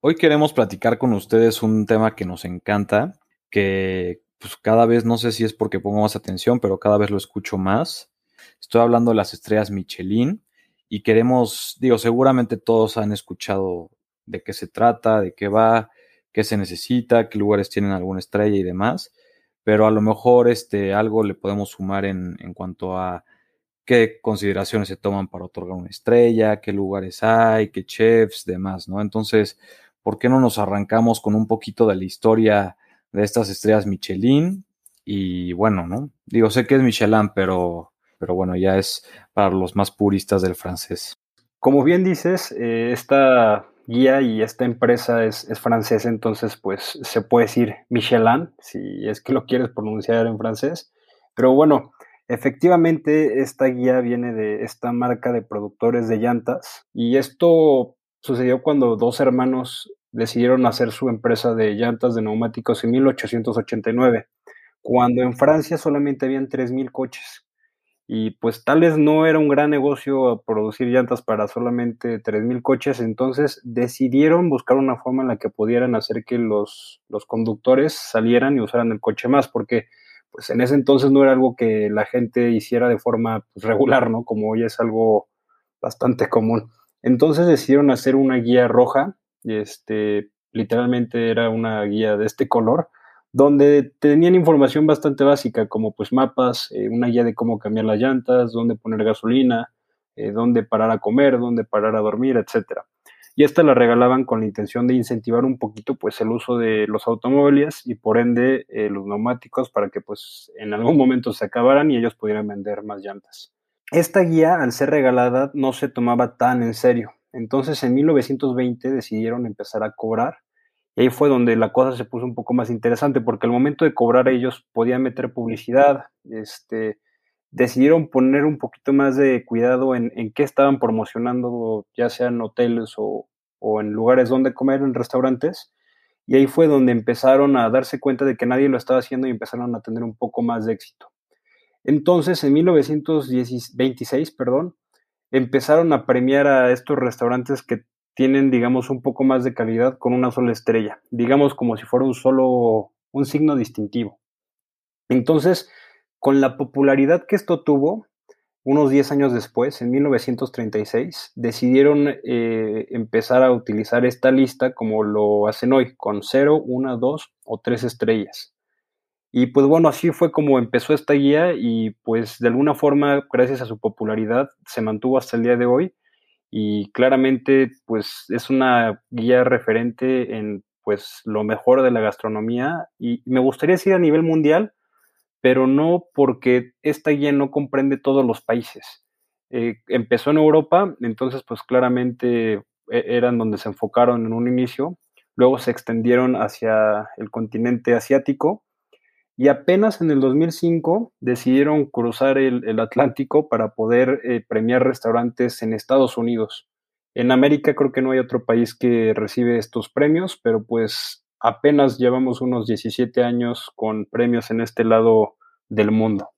Hoy queremos platicar con ustedes un tema que nos encanta, que pues cada vez, no sé si es porque pongo más atención, pero cada vez lo escucho más. Estoy hablando de las estrellas Michelin y queremos, digo, seguramente todos han escuchado de qué se trata, de qué va, qué se necesita, qué lugares tienen alguna estrella y demás, pero a lo mejor este, algo le podemos sumar en, en cuanto a qué consideraciones se toman para otorgar una estrella, qué lugares hay, qué chefs, demás, ¿no? Entonces, ¿por qué no nos arrancamos con un poquito de la historia de estas estrellas Michelin? Y bueno, ¿no? Digo, sé que es Michelin, pero, pero bueno, ya es para los más puristas del francés. Como bien dices, eh, esta guía y esta empresa es, es, francesa, entonces pues se puede decir Michelin, si es que lo quieres pronunciar en francés. Pero bueno, efectivamente esta guía viene de esta marca de productores de llantas y esto sucedió cuando dos hermanos decidieron hacer su empresa de llantas de neumáticos en 1889, cuando en Francia solamente habían 3.000 coches. Y pues tal vez no era un gran negocio producir llantas para solamente 3.000 coches, entonces decidieron buscar una forma en la que pudieran hacer que los, los conductores salieran y usaran el coche más, porque pues en ese entonces no era algo que la gente hiciera de forma pues, regular, ¿no? Como hoy es algo bastante común. Entonces decidieron hacer una guía roja, este, literalmente era una guía de este color, donde tenían información bastante básica, como pues mapas, eh, una guía de cómo cambiar las llantas, dónde poner gasolina, eh, dónde parar a comer, dónde parar a dormir, etc. Y esta la regalaban con la intención de incentivar un poquito pues el uso de los automóviles y por ende eh, los neumáticos para que pues en algún momento se acabaran y ellos pudieran vender más llantas. Esta guía, al ser regalada, no se tomaba tan en serio. Entonces, en 1920 decidieron empezar a cobrar. Y ahí fue donde la cosa se puso un poco más interesante, porque al momento de cobrar ellos podían meter publicidad, este, decidieron poner un poquito más de cuidado en, en qué estaban promocionando, ya sean hoteles o, o en lugares donde comer, en restaurantes. Y ahí fue donde empezaron a darse cuenta de que nadie lo estaba haciendo y empezaron a tener un poco más de éxito. Entonces, en 1926, perdón, empezaron a premiar a estos restaurantes que tienen, digamos, un poco más de calidad con una sola estrella, digamos como si fuera un solo, un signo distintivo. Entonces, con la popularidad que esto tuvo, unos 10 años después, en 1936, decidieron eh, empezar a utilizar esta lista como lo hacen hoy, con 0, 1, 2 o 3 estrellas. Y pues bueno, así fue como empezó esta guía y pues de alguna forma, gracias a su popularidad, se mantuvo hasta el día de hoy y claramente pues es una guía referente en pues lo mejor de la gastronomía y me gustaría decir a nivel mundial, pero no porque esta guía no comprende todos los países. Eh, empezó en Europa, entonces pues claramente e-, eran donde se enfocaron en un inicio, luego se extendieron hacia el continente asiático, y apenas en el 2005 decidieron cruzar el, Atlántico para poder eh, premiar restaurantes en Estados Unidos. En América creo que no hay otro país que recibe estos premios, pero pues apenas llevamos unos 17 años con premios en este lado del mundo.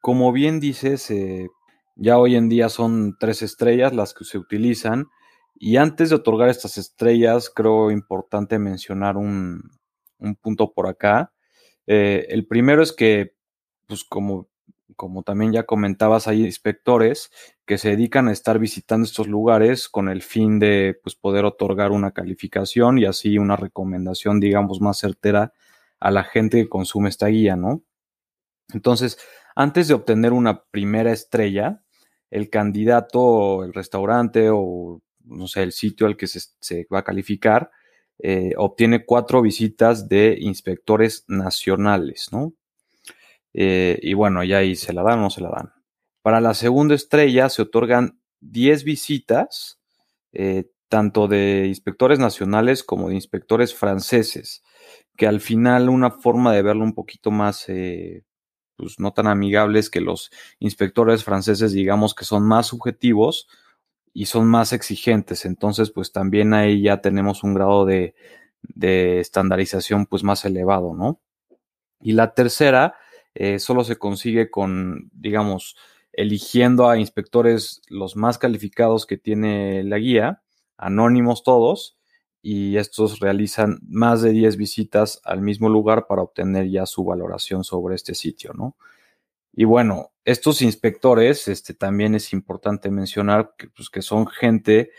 Como bien dices, eh, ya hoy en día son tres estrellas las que se utilizan y antes de otorgar estas estrellas creo importante mencionar un, un punto por acá eh, el primero es que, pues como, como también ya comentabas, hay inspectores que se dedican a estar visitando estos lugares con el fin de pues, poder otorgar una calificación y así una recomendación, digamos, más certera a la gente que consume esta guía, ¿no? Entonces, antes de obtener una primera estrella, el candidato, el restaurante o, no sé, el sitio al que se, se va a calificar, eh, obtiene cuatro visitas de inspectores nacionales, ¿no? Eh, y bueno, ya ahí se la dan o no se la dan. Para la segunda estrella se otorgan 10 visitas, eh, tanto de inspectores nacionales como de inspectores franceses, que al final una forma de verlo un poquito más, pues no tan amigable es que los inspectores franceses digamos que son más subjetivos y son más exigentes, entonces pues también ahí ya tenemos un grado de, de estandarización pues más elevado, ¿no? Y la tercera eh, solo se consigue con, digamos, eligiendo a inspectores los más calificados que tiene la guía, anónimos todos, y estos realizan más de 10 visitas al mismo lugar para obtener ya su valoración sobre este sitio, ¿no? Y bueno, estos inspectores, este, también es importante mencionar que, pues, que son gente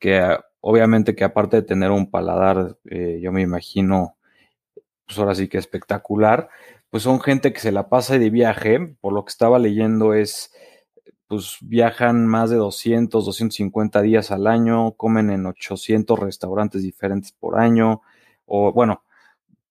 que ah, obviamente que aparte de tener un paladar, eh, yo me imagino, pues ahora sí que espectacular, pues son gente que se la pasa de viaje, por lo que estaba leyendo es, pues viajan más de 200, 250 días al año, comen en 800 restaurantes diferentes por año, o bueno,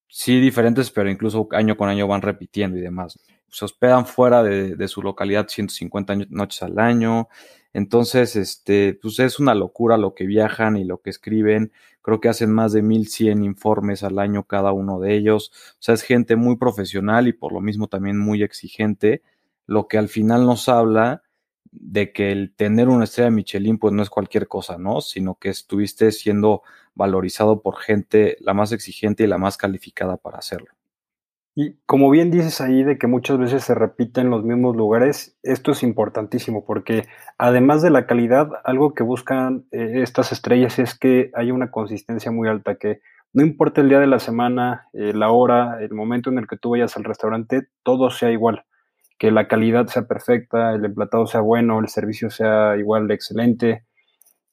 sí diferentes, pero incluso año con año van repitiendo y demás. Se hospedan fuera de, de su localidad 150 noches al año, entonces, este, pues es una locura lo que viajan y lo que escriben. Creo que hacen más de 1100 informes al año cada uno de ellos. O sea, es gente muy profesional y por lo mismo también muy exigente, lo que al final nos habla de que el tener una estrella Michelin pues no es cualquier cosa, ¿no? Sino que estuviste siendo valorizado por gente la más exigente y la más calificada para hacerlo. Y como bien dices ahí de que muchas veces se repiten los mismos lugares, esto es importantísimo porque además de la calidad, algo que buscan eh, estas estrellas es que haya una consistencia muy alta, que no importa el día de la semana, eh, la hora, el momento en el que tú vayas al restaurante, todo sea igual, que la calidad sea perfecta, el emplatado sea bueno, el servicio sea igual de excelente.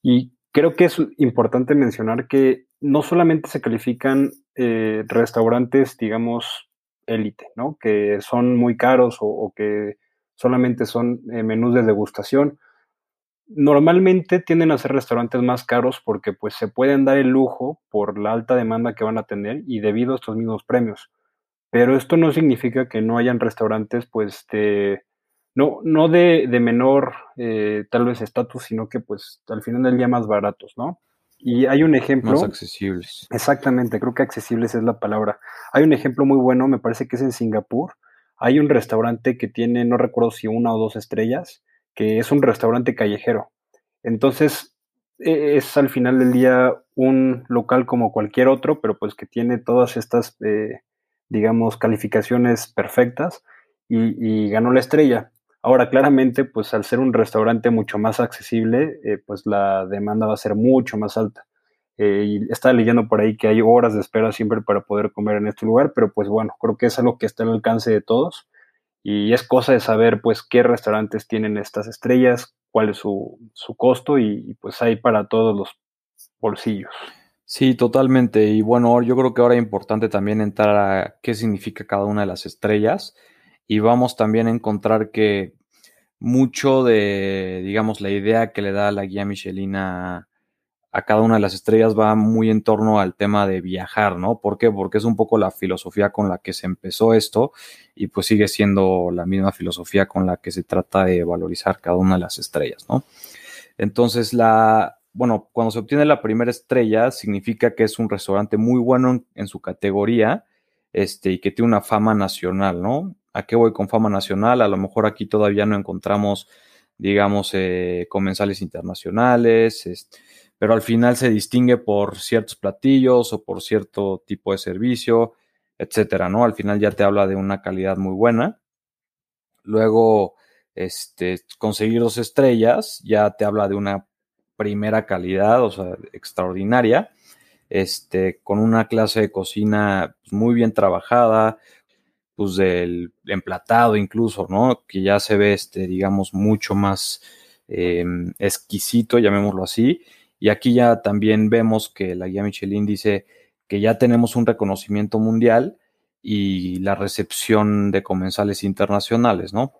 Y creo que es importante mencionar que no solamente se califican eh, restaurantes, digamos, élite, ¿no? Que son muy caros o, que solamente son eh, menús de degustación. Normalmente tienden a ser restaurantes más caros porque pues se pueden dar el lujo por la alta demanda que van a tener y debido a estos mismos premios. Pero esto no significa que no hayan restaurantes pues de, no, no de, menor eh, tal vez estatus, sino que pues al final del día más baratos, ¿no? Y hay un ejemplo. Más accesibles. Exactamente, creo que accesibles es la palabra. Hay un ejemplo muy bueno, me parece que es en Singapur. Hay un restaurante que tiene, no recuerdo si una o dos estrellas, que es un restaurante callejero. Entonces, e, es al final del día un local como cualquier otro, pero pues que tiene todas estas, eh, digamos, calificaciones perfectas y, y ganó la estrella. Ahora, claramente, pues al ser un restaurante mucho más accesible, eh, pues la demanda va a ser mucho más alta. Eh, y estaba leyendo por ahí que hay horas de espera siempre para poder comer en este lugar, pero pues bueno, creo que es algo que está al alcance de todos y es cosa de saber pues qué restaurantes tienen estas estrellas, cuál es su, costo y, pues hay para todos los bolsillos. Sí, totalmente. Y bueno, yo creo que ahora es importante también entrar a qué significa cada una de las estrellas y vamos también a encontrar que mucho de, digamos, la idea que le da la guía Michelina a cada una de las estrellas va muy en torno al tema de viajar, ¿no? ¿Por qué? Porque es un poco la filosofía con la que se empezó esto y pues sigue siendo la misma filosofía con la que se trata de valorizar cada una de las estrellas, ¿no? Entonces, la, bueno, cuando se obtiene la primera estrella, significa que es un restaurante muy bueno en, en su categoría, este, y que tiene una fama nacional, ¿no? ¿A qué voy con fama nacional? A lo mejor aquí todavía no encontramos, digamos, eh, comensales internacionales, pero al final se distingue por ciertos platillos o por cierto tipo de servicio, etcétera, ¿no? Al final ya te habla de una calidad muy buena. Luego, este, conseguir dos estrellas ya te habla de una primera calidad, o sea, extraordinaria, este, con una clase de cocina muy bien trabajada, pues del emplatado incluso, ¿no? Que ya se ve, este, digamos, mucho más em, exquisito, llamémoslo así. Y aquí ya también vemos que la guía Michelin dice que ya tenemos un reconocimiento mundial y la recepción de comensales internacionales, ¿no?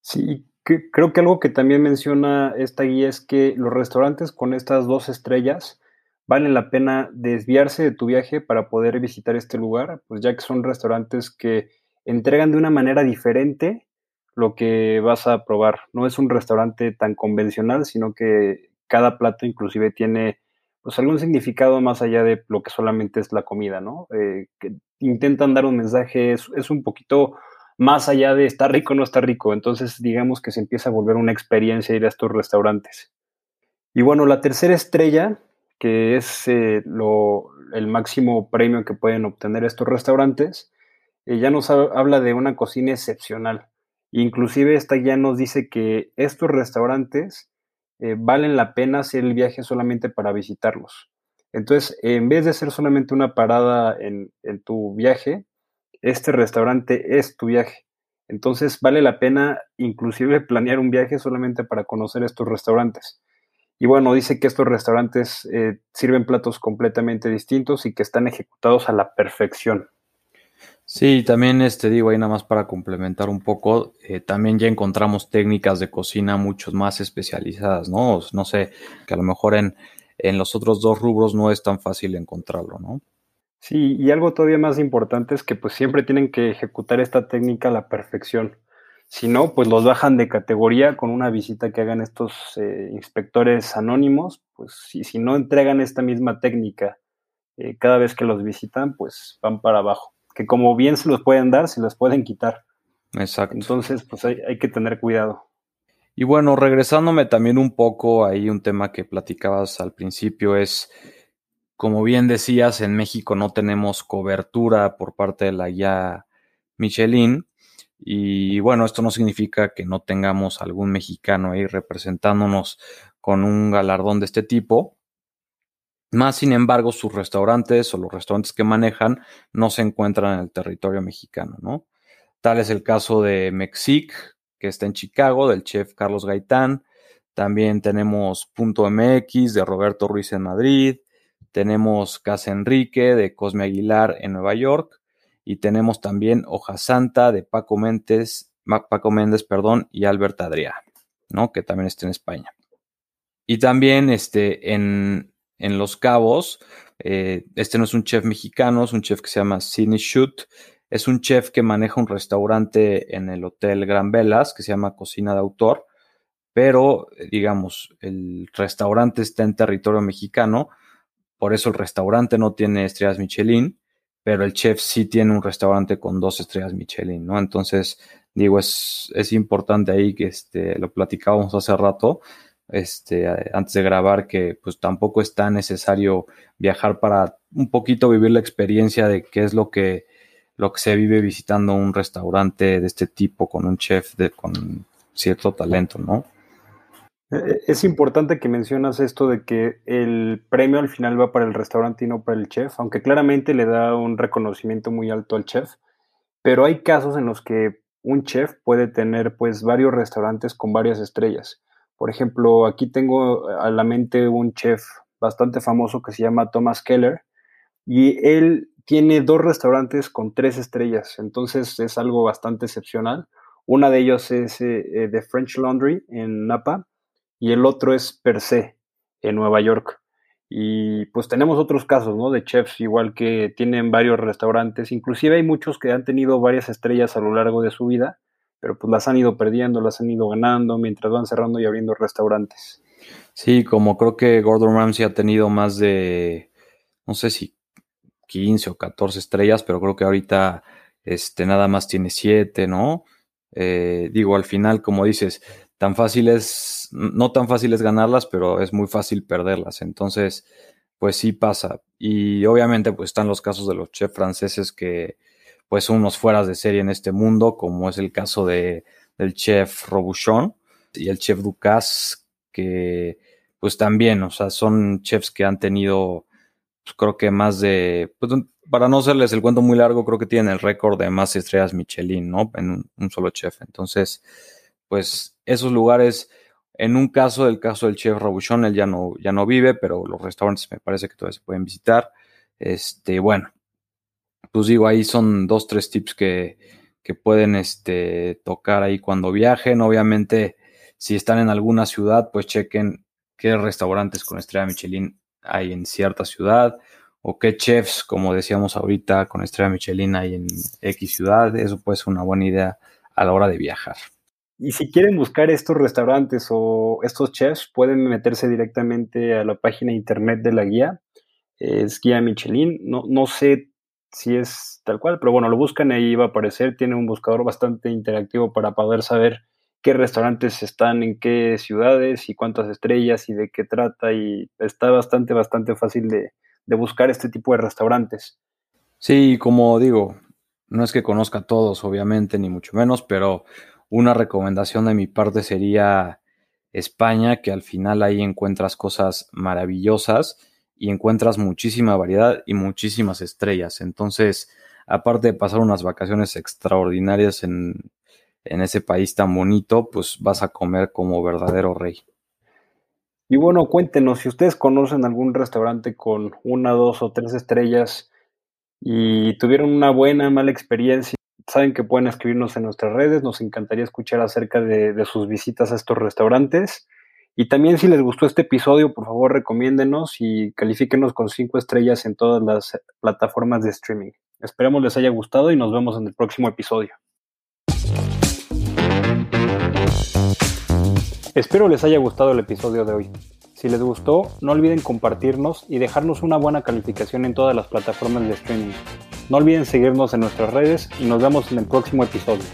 Sí, creo que algo que también menciona esta guía es que los restaurantes con estas dos estrellas vale la pena desviarse de tu viaje para poder visitar este lugar, pues ya que son restaurantes que entregan de una manera diferente lo que vas a probar. No es un restaurante tan convencional, sino que cada plato inclusive tiene pues algún significado más allá de lo que solamente es la comida, ¿no? Eh, que intentan dar un mensaje, es, es, un poquito más allá de estar rico o no está rico, entonces digamos que se empieza a volver una experiencia ir a estos restaurantes. Y bueno, la tercera estrella, que es eh, lo, el máximo premio que pueden obtener estos restaurantes, eh, ya nos habla de una cocina excepcional. Inclusive esta ya nos dice que estos restaurantes eh, valen la pena hacer el viaje solamente para visitarlos. Entonces, en vez de ser solamente una parada en, en tu viaje, este restaurante es tu viaje. Entonces, vale la pena inclusive planear un viaje solamente para conocer estos restaurantes. Y bueno, dice que estos restaurantes eh, sirven platos completamente distintos y que están ejecutados a la perfección. Sí, también este digo ahí nada más para complementar un poco, eh, también ya encontramos técnicas de cocina mucho más especializadas, ¿no? No sé, que a lo mejor en, en los otros dos rubros no es tan fácil encontrarlo, ¿no? Sí, y algo todavía más importante es que pues siempre tienen que ejecutar esta técnica a la perfección. Si no, pues los bajan de categoría con una visita que hagan estos eh, inspectores anónimos, pues si, si, no entregan esta misma técnica eh, cada vez que los visitan, pues van para abajo. Que como bien se los pueden dar, se los pueden quitar. Exacto. Entonces, pues hay, hay que tener cuidado. Y bueno, regresándome también un poco ahí un tema que platicabas al principio es, como bien decías, en México no tenemos cobertura por parte de la guía Michelin y bueno, esto no significa que no tengamos algún mexicano ahí representándonos con un galardón de este tipo. Más sin embargo, sus restaurantes o los restaurantes que manejan no se encuentran en el territorio mexicano, ¿no? Tal es el caso de Mexic, que está en Chicago, del chef Carlos Gaitán. También tenemos Punto MX de Roberto Ruiz en Madrid. Tenemos Casa Enrique de Cosme Aguilar en Nueva York. Y tenemos también Hoja Santa de Paco Méndez, Paco Méndez, perdón, y Albert Adrià, ¿no? Que también está en España. Y también este, en, en Los Cabos, eh, este no es un chef mexicano, es un chef que se llama Sidney Shoot. Es un chef que maneja un restaurante en el Hotel Gran Velas que se llama Cocina de Autor, pero digamos, el restaurante está en territorio mexicano, por eso el restaurante no tiene estrellas Michelin, pero el chef sí tiene un restaurante con dos estrellas Michelin, ¿no? Entonces, digo, es, es importante ahí que este, lo platicábamos hace rato, este, antes de grabar, que pues tampoco es tan necesario viajar para un poquito vivir la experiencia de qué es lo que, lo que se vive visitando un restaurante de este tipo con un chef de, con cierto talento, ¿no? Eh, es importante que mencionas esto de que el premio al final va para el restaurante y no para el chef, aunque claramente le da un reconocimiento muy alto al chef, pero hay casos en los que un chef puede tener pues varios restaurantes con varias estrellas. Por ejemplo, aquí tengo a la mente un chef bastante famoso que se llama Thomas Keller y él tiene dos restaurantes con tres estrellas, entonces es algo bastante excepcional. Una de ellos es eh, The French Laundry en Napa, y el otro es Per se en Nueva York. Y pues tenemos otros casos, ¿no? De chefs igual que tienen varios restaurantes, inclusive hay muchos que han tenido varias estrellas a lo largo de su vida, pero pues las han ido perdiendo, las han ido ganando mientras van cerrando y abriendo restaurantes. Sí, como creo que Gordon Ramsay ha tenido más de, no sé si 15 o 14 estrellas, pero creo que ahorita este, nada más tiene 7, ¿no? Eh, digo, al final, como dices, tan fácil es, no tan fácil es ganarlas, pero es muy fácil perderlas. Entonces, pues sí pasa. Y obviamente, pues están los casos de los chefs franceses que, pues son unos fueras de serie en este mundo, como es el caso de, del chef Robuchon y el chef Ducasse, que pues también, o sea, son chefs que han tenido, pues, creo que más de, pues, para no hacerles el cuento muy largo, creo que tienen el récord de más estrellas Michelin, ¿no? En un, un solo chef. Entonces, pues esos lugares, en un caso, el caso del chef Robuchon, él ya no, ya no vive, pero los restaurantes me parece que todavía se pueden visitar. Este, bueno, pues digo, ahí son dos, tres tips que, que pueden este, tocar ahí cuando viajen. Obviamente, si están en alguna ciudad, pues chequen qué restaurantes con estrella Michelin hay en cierta ciudad o qué chefs, como decíamos ahorita, con estrella Michelin hay en X ciudad. Eso puede ser una buena idea a la hora de viajar. Y si quieren buscar estos restaurantes o estos chefs, pueden meterse directamente a la página internet de la guía. Es guía Michelin. No, no sé si es tal cual, pero bueno, lo buscan ahí va a aparecer. Tiene un buscador bastante interactivo para poder saber qué restaurantes están en qué ciudades y cuántas estrellas y de qué trata. Y está bastante, bastante fácil de, de buscar este tipo de restaurantes. Sí, como digo, no es que conozca a todos, obviamente, ni mucho menos, pero una recomendación de mi parte sería España, que al final ahí encuentras cosas maravillosas y encuentras muchísima variedad y muchísimas estrellas. Entonces, aparte de pasar unas vacaciones extraordinarias en, en ese país tan bonito, pues vas a comer como verdadero rey. Y bueno, cuéntenos si ustedes conocen algún restaurante con una, dos o tres estrellas y tuvieron una buena, mala experiencia saben que pueden escribirnos en nuestras redes, nos encantaría escuchar acerca de, sus visitas a estos restaurantes. Y también si les gustó este episodio, por favor recomiéndenos y califíquenos con cinco estrellas en todas las plataformas de streaming. Esperemos les haya gustado y nos vemos en el próximo episodio. Espero les haya gustado el episodio de hoy. Si les gustó, no olviden compartirnos y dejarnos una buena calificación en todas las plataformas de streaming. No olviden seguirnos en nuestras redes y nos vemos en el próximo episodio.